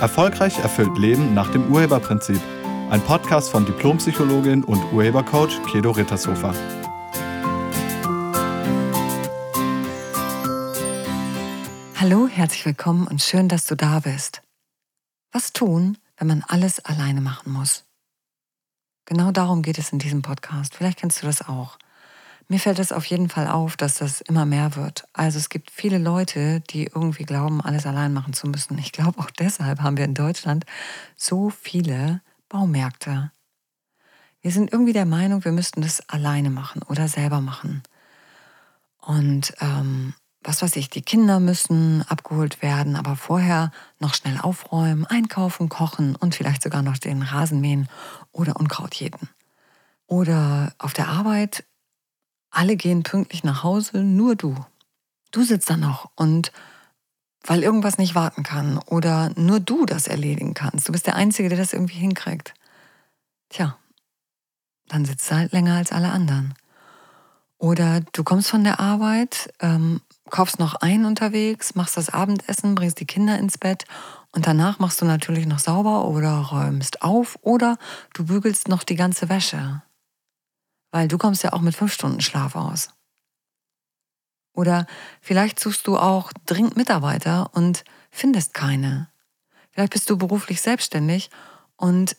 Erfolgreich erfüllt Leben nach dem Urheberprinzip. Ein Podcast von Diplompsychologin und Urhebercoach Kedo Rittershofer. Hallo, herzlich willkommen und schön, dass du da bist. Was tun, wenn man alles alleine machen muss? Genau darum geht es in diesem Podcast. Vielleicht kennst du das auch. Mir fällt es auf jeden Fall auf, dass das immer mehr wird. Also es gibt viele Leute, die irgendwie glauben, alles allein machen zu müssen. Ich glaube, auch deshalb haben wir in Deutschland so viele Baumärkte. Wir sind irgendwie der Meinung, wir müssten das alleine machen oder selber machen. Und ähm, was weiß ich, die Kinder müssen abgeholt werden, aber vorher noch schnell aufräumen, einkaufen, kochen und vielleicht sogar noch den Rasen mähen oder Unkraut jäten. Oder auf der Arbeit alle gehen pünktlich nach Hause, nur du. Du sitzt da noch und weil irgendwas nicht warten kann oder nur du das erledigen kannst. Du bist der Einzige, der das irgendwie hinkriegt. Tja, dann sitzt du halt länger als alle anderen. Oder du kommst von der Arbeit, ähm, kaufst noch ein unterwegs, machst das Abendessen, bringst die Kinder ins Bett und danach machst du natürlich noch sauber oder räumst auf oder du bügelst noch die ganze Wäsche. Weil du kommst ja auch mit fünf Stunden Schlaf aus. Oder vielleicht suchst du auch dringend Mitarbeiter und findest keine. Vielleicht bist du beruflich selbstständig und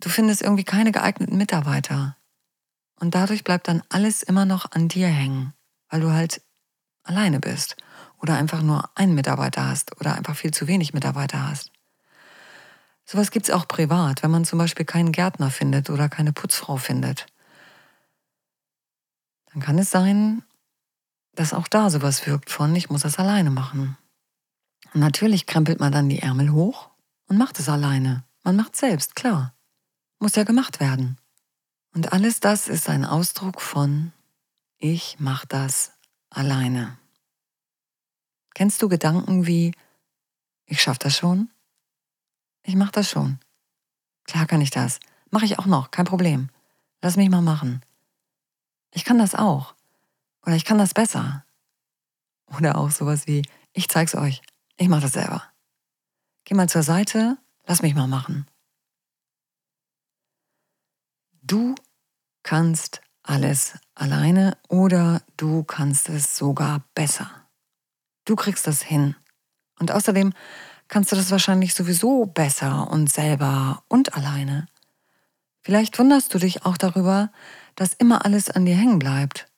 du findest irgendwie keine geeigneten Mitarbeiter. Und dadurch bleibt dann alles immer noch an dir hängen, weil du halt alleine bist oder einfach nur einen Mitarbeiter hast oder einfach viel zu wenig Mitarbeiter hast. Sowas gibt es auch privat, wenn man zum Beispiel keinen Gärtner findet oder keine Putzfrau findet dann kann es sein, dass auch da sowas wirkt von, ich muss das alleine machen. Und natürlich krempelt man dann die Ärmel hoch und macht es alleine. Man macht selbst, klar. Muss ja gemacht werden. Und alles das ist ein Ausdruck von, ich mach das alleine. Kennst du Gedanken wie, ich schaff das schon? Ich mach das schon. Klar kann ich das. Mache ich auch noch, kein Problem. Lass mich mal machen. Ich kann das auch. Oder ich kann das besser. Oder auch sowas wie, ich zeig's euch. Ich mach das selber. Geh mal zur Seite, lass mich mal machen. Du kannst alles alleine oder du kannst es sogar besser. Du kriegst das hin. Und außerdem kannst du das wahrscheinlich sowieso besser und selber und alleine. Vielleicht wunderst du dich auch darüber, dass immer alles an dir hängen bleibt.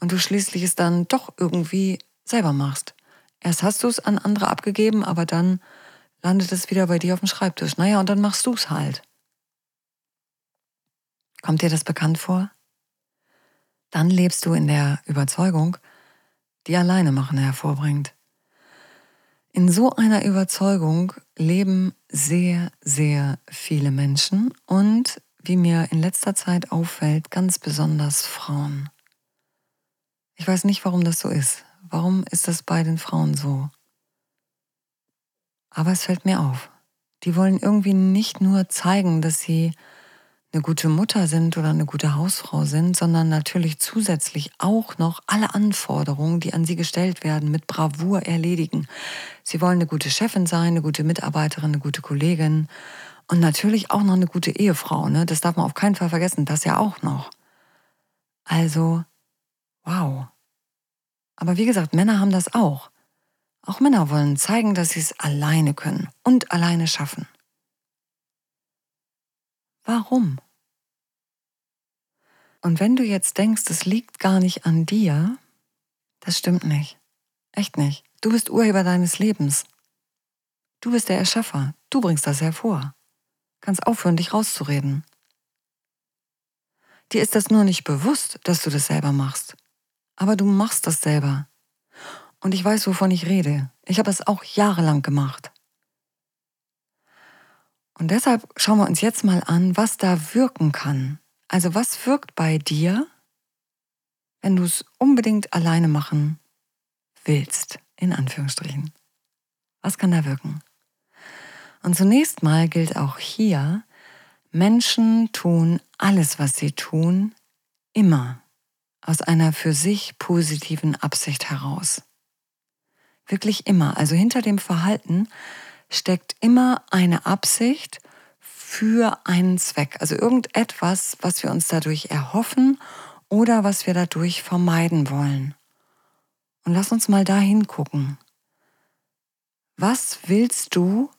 Und du schließlich es dann doch irgendwie selber machst. Erst hast du es an andere abgegeben, aber dann landet es wieder bei dir auf dem Schreibtisch. Naja, und dann machst du es halt. Kommt dir das bekannt vor? Dann lebst du in der Überzeugung, die alleine machen hervorbringt. In so einer Überzeugung leben sehr, sehr viele Menschen und wie mir in letzter Zeit auffällt, ganz besonders Frauen. Ich weiß nicht, warum das so ist. Warum ist das bei den Frauen so? Aber es fällt mir auf. Die wollen irgendwie nicht nur zeigen, dass sie eine gute Mutter sind oder eine gute Hausfrau sind, sondern natürlich zusätzlich auch noch alle Anforderungen, die an sie gestellt werden, mit Bravour erledigen. Sie wollen eine gute Chefin sein, eine gute Mitarbeiterin, eine gute Kollegin und natürlich auch noch eine gute Ehefrau. Ne? Das darf man auf keinen Fall vergessen, das ja auch noch. Also, wow. Aber wie gesagt, Männer haben das auch. Auch Männer wollen zeigen, dass sie es alleine können und alleine schaffen. Warum? Und wenn du jetzt denkst, es liegt gar nicht an dir, das stimmt nicht. Echt nicht. Du bist Urheber deines Lebens. Du bist der Erschaffer. Du bringst das hervor. Kannst aufhören, dich rauszureden. Dir ist das nur nicht bewusst, dass du das selber machst. Aber du machst das selber. Und ich weiß, wovon ich rede. Ich habe es auch jahrelang gemacht. Und deshalb schauen wir uns jetzt mal an, was da wirken kann. Also was wirkt bei dir, wenn du es unbedingt alleine machen willst, in Anführungsstrichen. Was kann da wirken? Und zunächst mal gilt auch hier, Menschen tun alles, was sie tun, immer aus einer für sich positiven Absicht heraus. Wirklich immer. Also hinter dem Verhalten steckt immer eine Absicht für einen Zweck. Also irgendetwas, was wir uns dadurch erhoffen oder was wir dadurch vermeiden wollen. Und lass uns mal da hingucken. Was willst du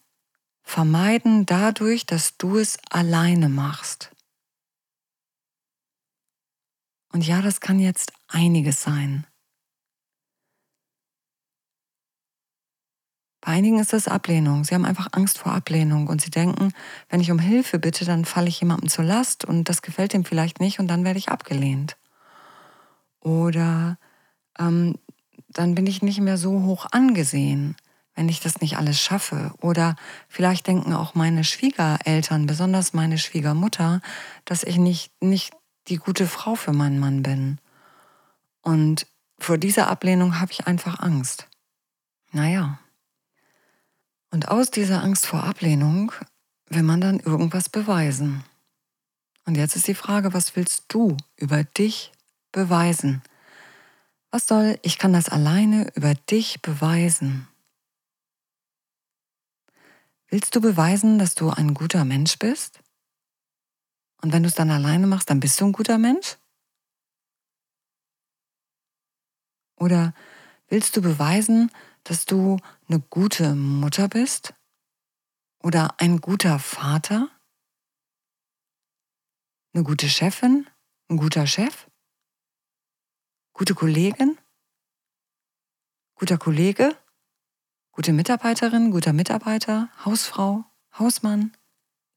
vermeiden dadurch, dass du es alleine machst? Und ja, das kann jetzt einiges sein. Bei einigen ist das Ablehnung. Sie haben einfach Angst vor Ablehnung und sie denken, wenn ich um Hilfe bitte, dann falle ich jemandem zur Last und das gefällt ihm vielleicht nicht und dann werde ich abgelehnt. Oder ähm, dann bin ich nicht mehr so hoch angesehen, wenn ich das nicht alles schaffe. Oder vielleicht denken auch meine Schwiegereltern, besonders meine Schwiegermutter, dass ich nicht, nicht die gute Frau für meinen Mann bin. Und vor dieser Ablehnung habe ich einfach Angst. Naja. Und aus dieser Angst vor Ablehnung will man dann irgendwas beweisen. Und jetzt ist die Frage, was willst du über dich beweisen? Was soll ich kann das alleine über dich beweisen? Willst du beweisen, dass du ein guter Mensch bist? Und wenn du es dann alleine machst, dann bist du ein guter Mensch? Oder willst du beweisen, dass du eine gute Mutter bist? Oder ein guter Vater? Eine gute Chefin? Ein guter Chef? Gute Kollegin? Guter Kollege? Gute Mitarbeiterin? Guter Mitarbeiter? Hausfrau? Hausmann?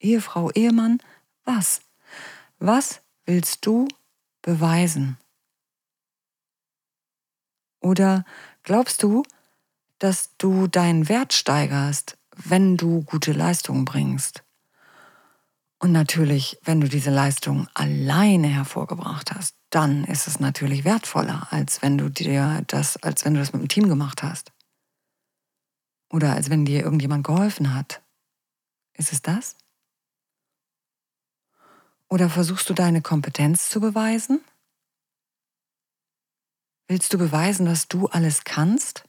Ehefrau? Ehemann? Was? Was willst du beweisen? Oder glaubst du, dass du deinen Wert steigerst, wenn du gute Leistungen bringst? Und natürlich, wenn du diese Leistung alleine hervorgebracht hast, dann ist es natürlich wertvoller, als wenn du dir das, als wenn du das mit dem Team gemacht hast. Oder als wenn dir irgendjemand geholfen hat. Ist es das? Oder versuchst du deine Kompetenz zu beweisen? Willst du beweisen, dass du alles kannst?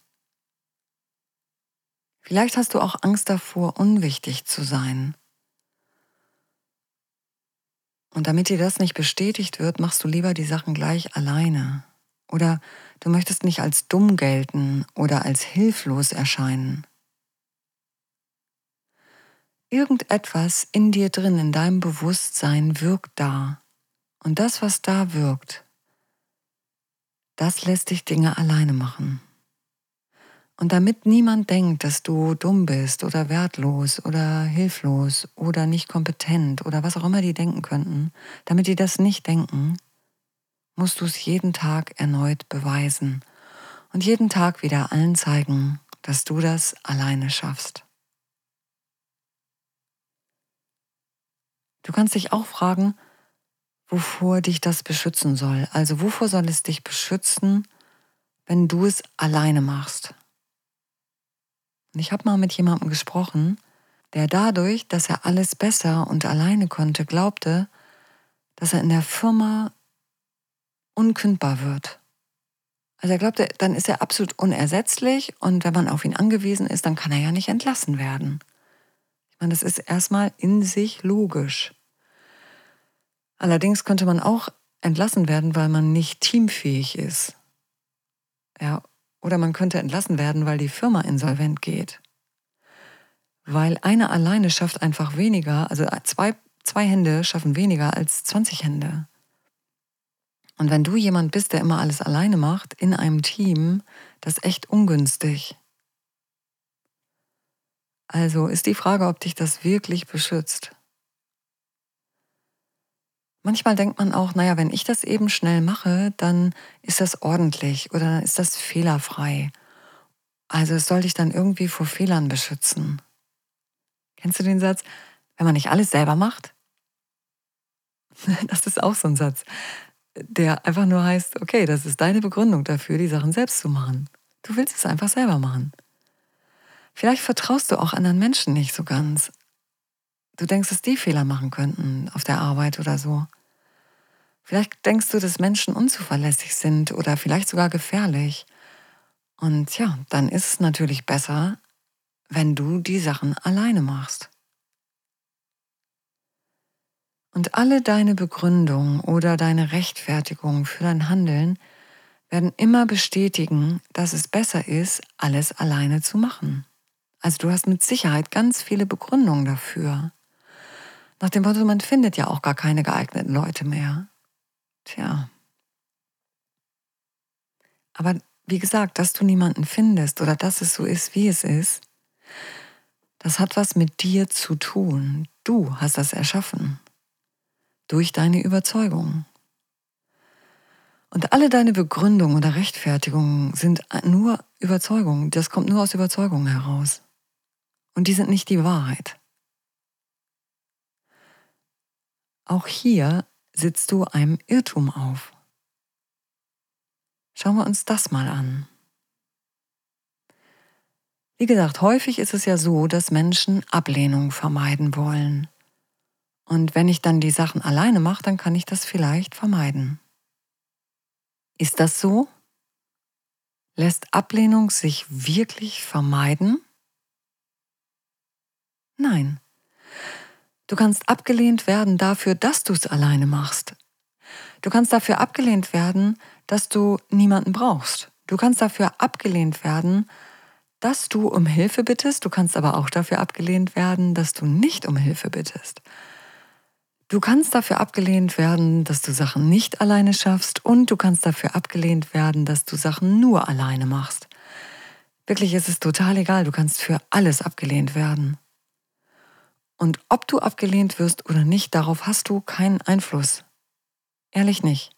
Vielleicht hast du auch Angst davor, unwichtig zu sein. Und damit dir das nicht bestätigt wird, machst du lieber die Sachen gleich alleine. Oder du möchtest nicht als dumm gelten oder als hilflos erscheinen. Irgendetwas in dir drin, in deinem Bewusstsein wirkt da. Und das, was da wirkt, das lässt dich Dinge alleine machen. Und damit niemand denkt, dass du dumm bist oder wertlos oder hilflos oder nicht kompetent oder was auch immer die denken könnten, damit die das nicht denken, musst du es jeden Tag erneut beweisen und jeden Tag wieder allen zeigen, dass du das alleine schaffst. Du kannst dich auch fragen, wovor dich das beschützen soll. Also wovor soll es dich beschützen, wenn du es alleine machst? Und ich habe mal mit jemandem gesprochen, der dadurch, dass er alles besser und alleine konnte, glaubte, dass er in der Firma unkündbar wird. Also er glaubte, dann ist er absolut unersetzlich und wenn man auf ihn angewiesen ist, dann kann er ja nicht entlassen werden meine, das ist erstmal in sich logisch. Allerdings könnte man auch entlassen werden, weil man nicht teamfähig ist. Ja, oder man könnte entlassen werden, weil die Firma insolvent geht. Weil einer alleine schafft einfach weniger, also zwei, zwei Hände schaffen weniger als 20 Hände. Und wenn du jemand bist, der immer alles alleine macht, in einem Team, das ist echt ungünstig. Also ist die Frage, ob dich das wirklich beschützt. Manchmal denkt man auch, naja, wenn ich das eben schnell mache, dann ist das ordentlich oder ist das fehlerfrei. Also es soll dich dann irgendwie vor Fehlern beschützen. Kennst du den Satz, wenn man nicht alles selber macht? Das ist auch so ein Satz, der einfach nur heißt, okay, das ist deine Begründung dafür, die Sachen selbst zu machen. Du willst es einfach selber machen. Vielleicht vertraust du auch anderen Menschen nicht so ganz. Du denkst, dass die Fehler machen könnten auf der Arbeit oder so. Vielleicht denkst du, dass Menschen unzuverlässig sind oder vielleicht sogar gefährlich. Und ja, dann ist es natürlich besser, wenn du die Sachen alleine machst. Und alle deine Begründungen oder deine Rechtfertigungen für dein Handeln werden immer bestätigen, dass es besser ist, alles alleine zu machen. Also du hast mit Sicherheit ganz viele Begründungen dafür. Nach dem Motto, man findet ja auch gar keine geeigneten Leute mehr. Tja. Aber wie gesagt, dass du niemanden findest oder dass es so ist, wie es ist, das hat was mit dir zu tun. Du hast das erschaffen durch deine Überzeugung. Und alle deine Begründungen oder Rechtfertigungen sind nur Überzeugungen. Das kommt nur aus Überzeugungen heraus. Und die sind nicht die Wahrheit. Auch hier sitzt du einem Irrtum auf. Schauen wir uns das mal an. Wie gesagt, häufig ist es ja so, dass Menschen Ablehnung vermeiden wollen. Und wenn ich dann die Sachen alleine mache, dann kann ich das vielleicht vermeiden. Ist das so? Lässt Ablehnung sich wirklich vermeiden? Nein. Du kannst abgelehnt werden dafür, dass du es alleine machst. Du kannst dafür abgelehnt werden, dass du niemanden brauchst. Du kannst dafür abgelehnt werden, dass du um Hilfe bittest. Du kannst aber auch dafür abgelehnt werden, dass du nicht um Hilfe bittest. Du kannst dafür abgelehnt werden, dass du Sachen nicht alleine schaffst und du kannst dafür abgelehnt werden, dass du Sachen nur alleine machst. Wirklich ist es total egal, du kannst für alles abgelehnt werden. Und ob du abgelehnt wirst oder nicht, darauf hast du keinen Einfluss. Ehrlich nicht.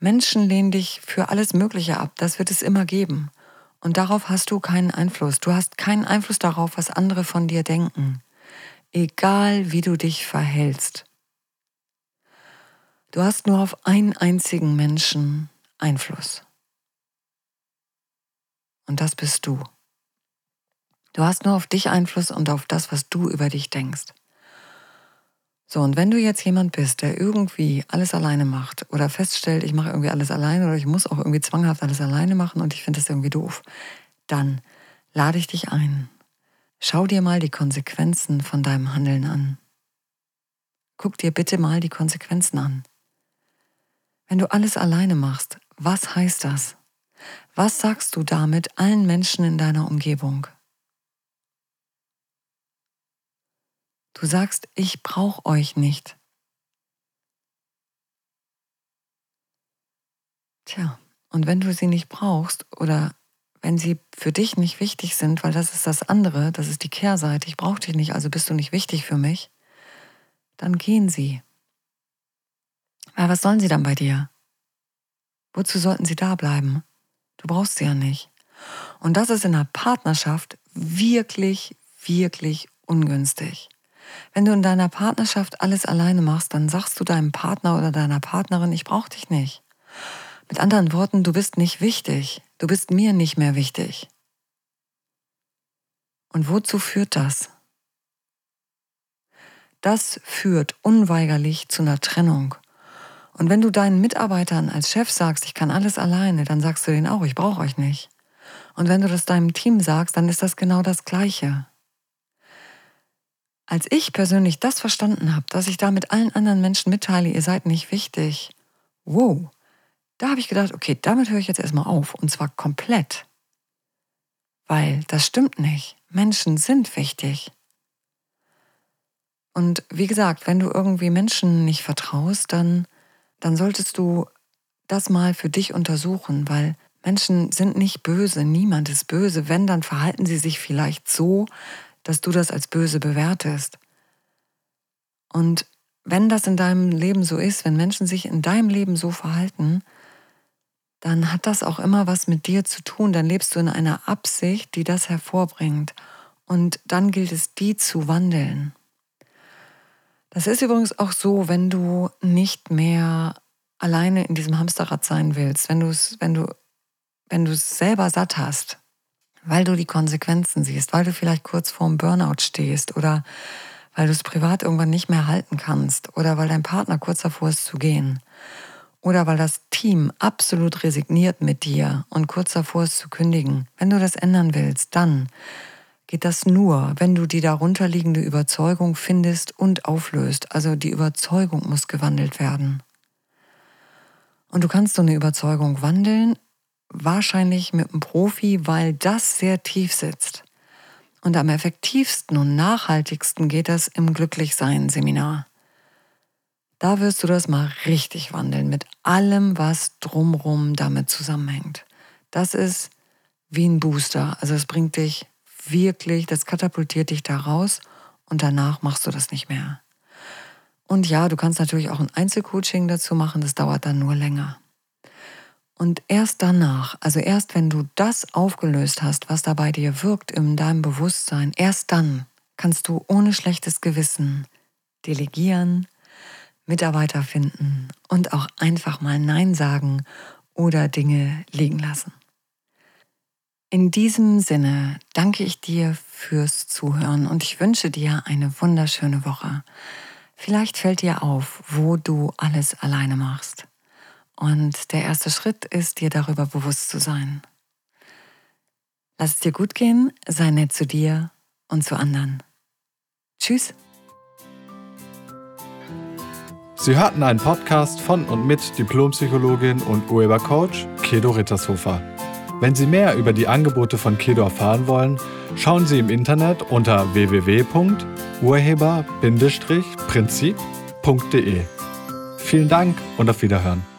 Menschen lehnen dich für alles Mögliche ab, das wird es immer geben. Und darauf hast du keinen Einfluss. Du hast keinen Einfluss darauf, was andere von dir denken egal wie du dich verhältst. Du hast nur auf einen einzigen Menschen Einfluss. Und das bist du. Du hast nur auf dich Einfluss und auf das, was du über dich denkst. So, und wenn du jetzt jemand bist, der irgendwie alles alleine macht oder feststellt, ich mache irgendwie alles alleine oder ich muss auch irgendwie zwanghaft alles alleine machen und ich finde das irgendwie doof, dann lade ich dich ein, Schau dir mal die Konsequenzen von deinem Handeln an. Guck dir bitte mal die Konsequenzen an. Wenn du alles alleine machst, was heißt das? Was sagst du damit allen Menschen in deiner Umgebung? Du sagst, ich brauche euch nicht. Tja, und wenn du sie nicht brauchst oder wenn sie für dich nicht wichtig sind, weil das ist das andere, das ist die Kehrseite, ich brauche dich nicht, also bist du nicht wichtig für mich, dann gehen sie. Weil was sollen sie dann bei dir? Wozu sollten sie da bleiben? Du brauchst sie ja nicht. Und das ist in einer Partnerschaft wirklich, wirklich ungünstig. Wenn du in deiner Partnerschaft alles alleine machst, dann sagst du deinem Partner oder deiner Partnerin, ich brauche dich nicht. Mit anderen Worten, du bist nicht wichtig. Du bist mir nicht mehr wichtig. Und wozu führt das? Das führt unweigerlich zu einer Trennung. Und wenn du deinen Mitarbeitern als Chef sagst, ich kann alles alleine, dann sagst du denen auch, ich brauche euch nicht. Und wenn du das deinem Team sagst, dann ist das genau das Gleiche. Als ich persönlich das verstanden habe, dass ich da mit allen anderen Menschen mitteile, ihr seid nicht wichtig, wow, da habe ich gedacht, okay, damit höre ich jetzt erstmal auf und zwar komplett. Weil das stimmt nicht. Menschen sind wichtig. Und wie gesagt, wenn du irgendwie Menschen nicht vertraust, dann, dann solltest du das mal für dich untersuchen, weil Menschen sind nicht böse, niemand ist böse. Wenn, dann verhalten sie sich vielleicht so, dass du das als böse bewertest. Und wenn das in deinem Leben so ist, wenn Menschen sich in deinem Leben so verhalten, dann hat das auch immer was mit dir zu tun. Dann lebst du in einer Absicht, die das hervorbringt. Und dann gilt es, die zu wandeln. Das ist übrigens auch so, wenn du nicht mehr alleine in diesem Hamsterrad sein willst, wenn du es, wenn du, wenn selber satt hast, weil du die Konsequenzen siehst, weil du vielleicht kurz vorm Burnout stehst oder weil du es privat irgendwann nicht mehr halten kannst oder weil dein Partner kurz davor ist zu gehen oder weil das Team absolut resigniert mit dir und kurz davor ist zu kündigen, wenn du das ändern willst, dann geht das nur, wenn du die darunterliegende Überzeugung findest und auflöst. Also die Überzeugung muss gewandelt werden. Und du kannst so eine Überzeugung wandeln, wahrscheinlich mit einem Profi, weil das sehr tief sitzt. Und am effektivsten und nachhaltigsten geht das im Glücklichsein-Seminar. Da wirst du das mal richtig wandeln mit allem, was drumrum damit zusammenhängt. Das ist wie ein Booster. Also es bringt dich wirklich, das katapultiert dich da raus und danach machst du das nicht mehr. Und ja, du kannst natürlich auch ein Einzelcoaching dazu machen, das dauert dann nur länger. Und erst danach, also erst wenn du das aufgelöst hast, was da bei dir wirkt in deinem Bewusstsein, erst dann kannst du ohne schlechtes Gewissen delegieren, Mitarbeiter finden und auch einfach mal Nein sagen oder Dinge liegen lassen. In diesem Sinne danke ich dir fürs Zuhören und ich wünsche dir eine wunderschöne Woche. Vielleicht fällt dir auf, wo du alles alleine machst. Und der erste Schritt ist, dir darüber bewusst zu sein. Lass es dir gut gehen, sei nett zu dir und zu anderen. Tschüss. Sie hörten einen Podcast von und mit Diplompsychologin und Urhebercoach Kedo Rittershofer. Wenn Sie mehr über die Angebote von Kedo erfahren wollen, schauen Sie im Internet unter www.urheber-prinzip.de. Vielen Dank und auf Wiederhören.